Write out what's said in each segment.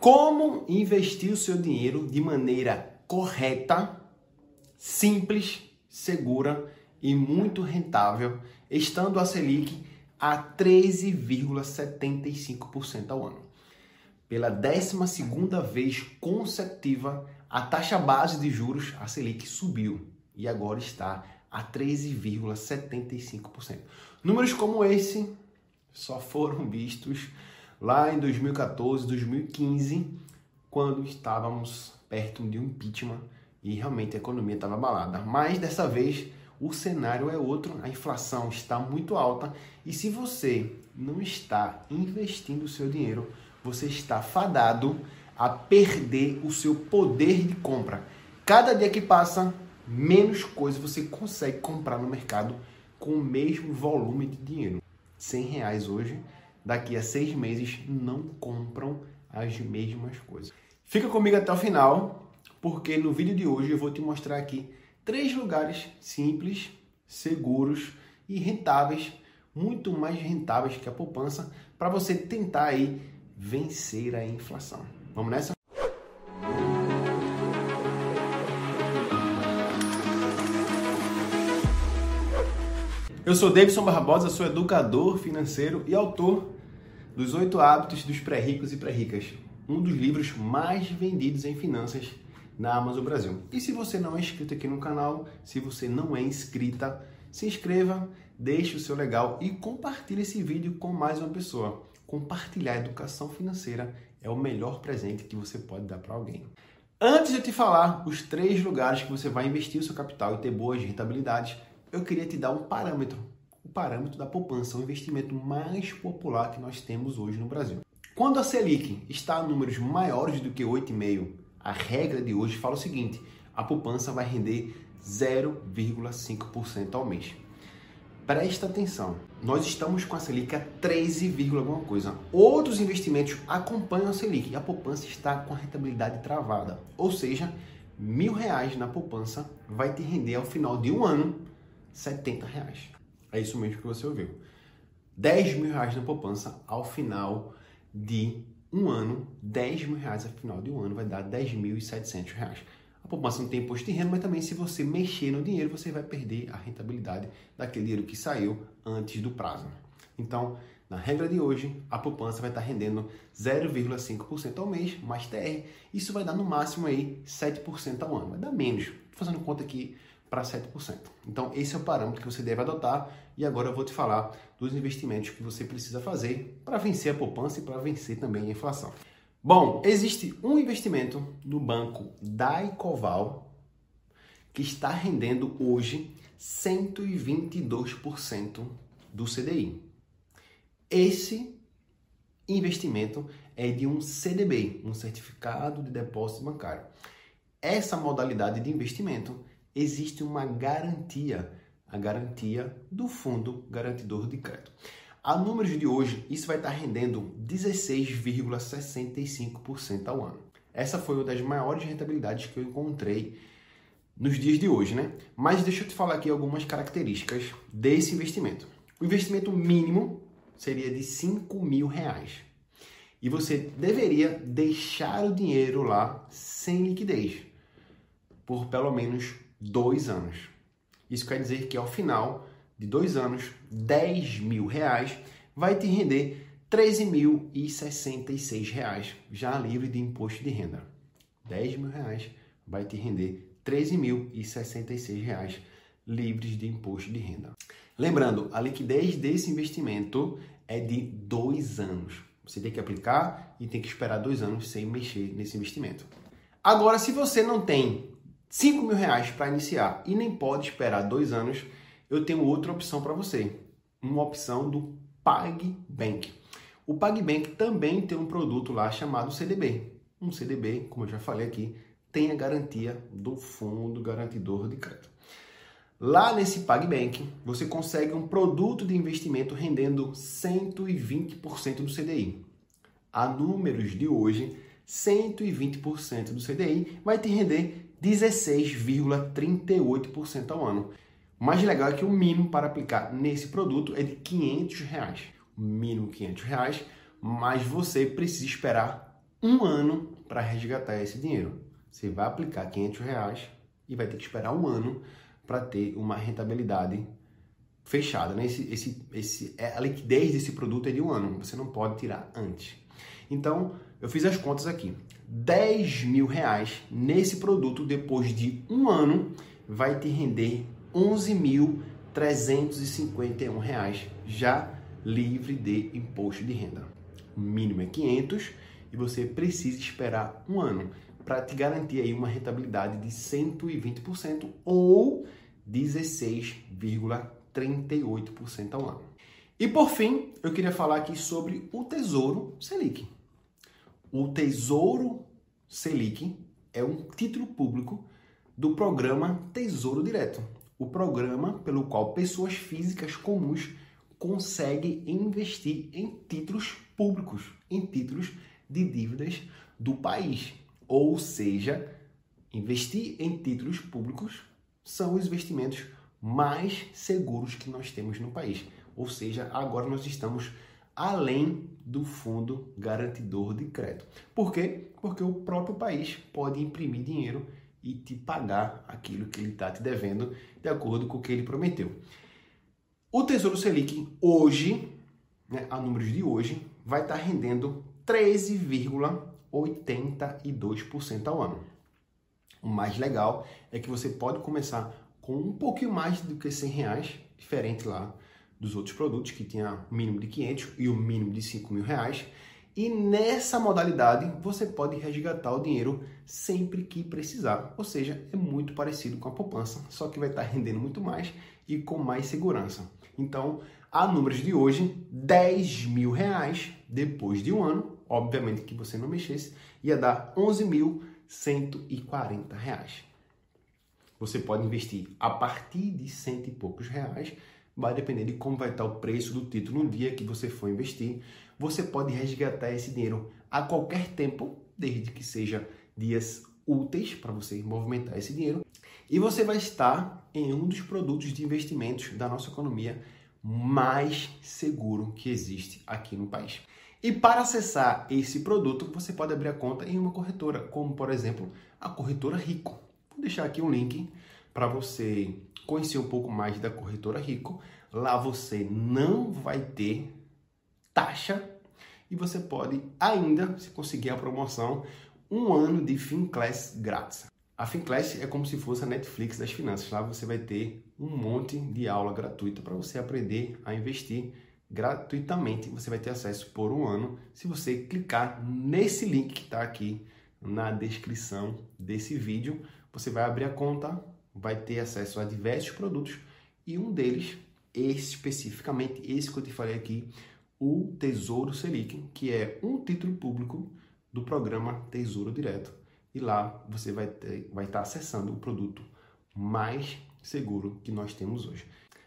Como investir o seu dinheiro de maneira correta, simples, segura e muito rentável, estando a Selic a 13,75% ao ano. Pela 12 vez consecutiva, a taxa base de juros, a Selic, subiu e agora está a 13,75%. Números como esse só foram vistos lá em 2014, 2015, quando estávamos perto de um impeachment e realmente a economia estava abalada. Mas dessa vez o cenário é outro, a inflação está muito alta e se você não está investindo o seu dinheiro, você está fadado a perder o seu poder de compra. Cada dia que passa, menos coisa você consegue comprar no mercado com o mesmo volume de dinheiro. 100 reais hoje, daqui a seis meses não compram as mesmas coisas. Fica comigo até o final, porque no vídeo de hoje eu vou te mostrar aqui três lugares simples, seguros e rentáveis, muito mais rentáveis que a poupança, para você tentar aí vencer a inflação. Vamos nessa? Eu sou Davidson Barbosa, sou educador financeiro e autor dos Oito Hábitos dos Pré-Ricos e Pré-Ricas, um dos livros mais vendidos em finanças na Amazon Brasil. E se você não é inscrito aqui no canal, se você não é inscrita, se inscreva, deixe o seu legal e compartilhe esse vídeo com mais uma pessoa. Compartilhar educação financeira é o melhor presente que você pode dar para alguém. Antes de te falar os três lugares que você vai investir o seu capital e ter boas rentabilidades, eu queria te dar um parâmetro, o parâmetro da poupança, o investimento mais popular que nós temos hoje no Brasil. Quando a Selic está a números maiores do que 8,5, a regra de hoje fala o seguinte: a poupança vai render 0,5% ao mês. Presta atenção, nós estamos com a Selic a 13, alguma coisa. Outros investimentos acompanham a Selic e a poupança está com a rentabilidade travada. Ou seja, mil reais na poupança vai te render ao final de um ano 70 reais. É isso mesmo que você ouviu. 10 mil reais na poupança ao final de um ano, 10 mil reais ao final de um ano vai dar 10.700 reais. A poupança não tem imposto de renda, mas também se você mexer no dinheiro, você vai perder a rentabilidade daquele dinheiro que saiu antes do prazo. Então, na regra de hoje, a poupança vai estar rendendo 0,5% ao mês, mais TR. Isso vai dar no máximo aí 7% ao ano. Vai dar menos. Estou fazendo conta aqui para 7%. Então, esse é o parâmetro que você deve adotar e agora eu vou te falar dos investimentos que você precisa fazer para vencer a poupança e para vencer também a inflação. Bom, existe um investimento no banco Daicoval que está rendendo hoje 122% do CDI. Esse investimento é de um CDB, um certificado de depósito bancário. Essa modalidade de investimento existe uma garantia, a garantia do fundo garantidor de crédito. A números de hoje, isso vai estar rendendo 16,65% ao ano. Essa foi uma das maiores rentabilidades que eu encontrei nos dias de hoje, né? Mas deixa eu te falar aqui algumas características desse investimento. O investimento mínimo seria de 5 mil reais. E você deveria deixar o dinheiro lá sem liquidez por pelo menos dois anos. Isso quer dizer que ao final de dois anos, 10 mil reais vai te render 13.066 reais, já livre de imposto de renda. 10 mil reais vai te render 13.066 reais livres de imposto de renda. Lembrando, a liquidez desse investimento é de dois anos. Você tem que aplicar e tem que esperar dois anos sem mexer nesse investimento. Agora, se você não tem 5 mil reais para iniciar e nem pode esperar dois anos, eu tenho outra opção para você. Uma opção do PagBank. O PagBank também tem um produto lá chamado CDB. Um CDB, como eu já falei aqui, tem a garantia do Fundo Garantidor de Crédito. Lá nesse PagBank, você consegue um produto de investimento rendendo 120% do CDI. A números de hoje, 120% do CDI vai te render 16,38% ao ano. O mais legal é que o mínimo para aplicar nesse produto é de 500 reais. O mínimo 500 reais, mas você precisa esperar um ano para resgatar esse dinheiro. Você vai aplicar 500 reais e vai ter que esperar um ano para ter uma rentabilidade fechada. Né? Esse, esse, esse, é, a liquidez desse produto é de um ano, você não pode tirar antes. Então, eu fiz as contas aqui. 10 mil reais nesse produto depois de um ano vai te render 11.351 reais já livre de imposto de renda. O mínimo é 500 e você precisa esperar um ano para te garantir aí uma rentabilidade de 120% ou 16,38% ao ano. E por fim, eu queria falar aqui sobre o Tesouro Selic. O Tesouro Selic é um título público do programa Tesouro Direto, o programa pelo qual pessoas físicas comuns conseguem investir em títulos públicos, em títulos de dívidas do país. Ou seja, investir em títulos públicos são os investimentos mais seguros que nós temos no país. Ou seja, agora nós estamos além do fundo garantidor de crédito. Por quê? Porque o próprio país pode imprimir dinheiro e te pagar aquilo que ele está te devendo de acordo com o que ele prometeu. O Tesouro Selic hoje, né, a números de hoje, vai estar tá rendendo 13,82% ao ano. O mais legal é que você pode começar com um pouquinho mais do que 100 reais, diferente lá dos outros produtos que tinha o mínimo de 500 e o mínimo de 5 mil reais. E nessa modalidade você pode resgatar o dinheiro sempre que precisar. Ou seja, é muito parecido com a poupança, só que vai estar rendendo muito mais e com mais segurança. Então, a números de hoje, 10 mil reais depois de um ano obviamente que você não mexesse, ia dar 11.140 reais. Você pode investir a partir de cento e poucos reais, vai depender de como vai estar o preço do título no dia que você for investir. Você pode resgatar esse dinheiro a qualquer tempo, desde que seja dias úteis para você movimentar esse dinheiro. E você vai estar em um dos produtos de investimentos da nossa economia mais seguro que existe aqui no país. E para acessar esse produto, você pode abrir a conta em uma corretora, como por exemplo a corretora Rico. Vou deixar aqui um link para você conhecer um pouco mais da corretora Rico. Lá você não vai ter taxa e você pode ainda, se conseguir a promoção, um ano de FinClass grátis. A FinClass é como se fosse a Netflix das finanças. Lá você vai ter um monte de aula gratuita para você aprender a investir gratuitamente. Você vai ter acesso por um ano se você clicar nesse link que está aqui na descrição desse vídeo. Você vai abrir a conta, vai ter acesso a diversos produtos e um deles, especificamente esse que eu te falei aqui, o Tesouro Selic, que é um título público do programa Tesouro Direto. E lá você vai, ter, vai estar acessando o produto mais seguro que nós temos hoje.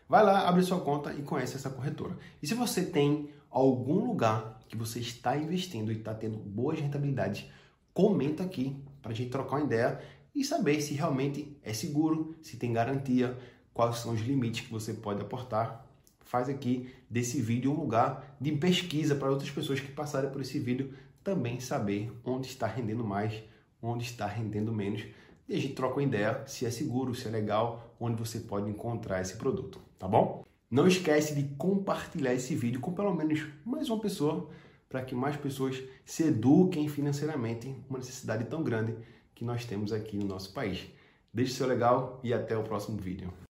Vai lá, abre sua conta e conhece essa corretora. E se você tem algum lugar que você está investindo e está tendo boas rentabilidades, comenta aqui para a gente trocar uma ideia e saber se realmente é seguro, se tem garantia, quais são os limites que você pode aportar. Faz aqui desse vídeo um lugar de pesquisa para outras pessoas que passarem por esse vídeo também saber onde está rendendo mais, onde está rendendo menos e a gente troca uma ideia se é seguro, se é legal, onde você pode encontrar esse produto, tá bom? Não esquece de compartilhar esse vídeo com pelo menos mais uma pessoa para que mais pessoas se eduquem financeiramente, uma necessidade tão grande que nós temos aqui no nosso país. Deixe seu legal e até o próximo vídeo.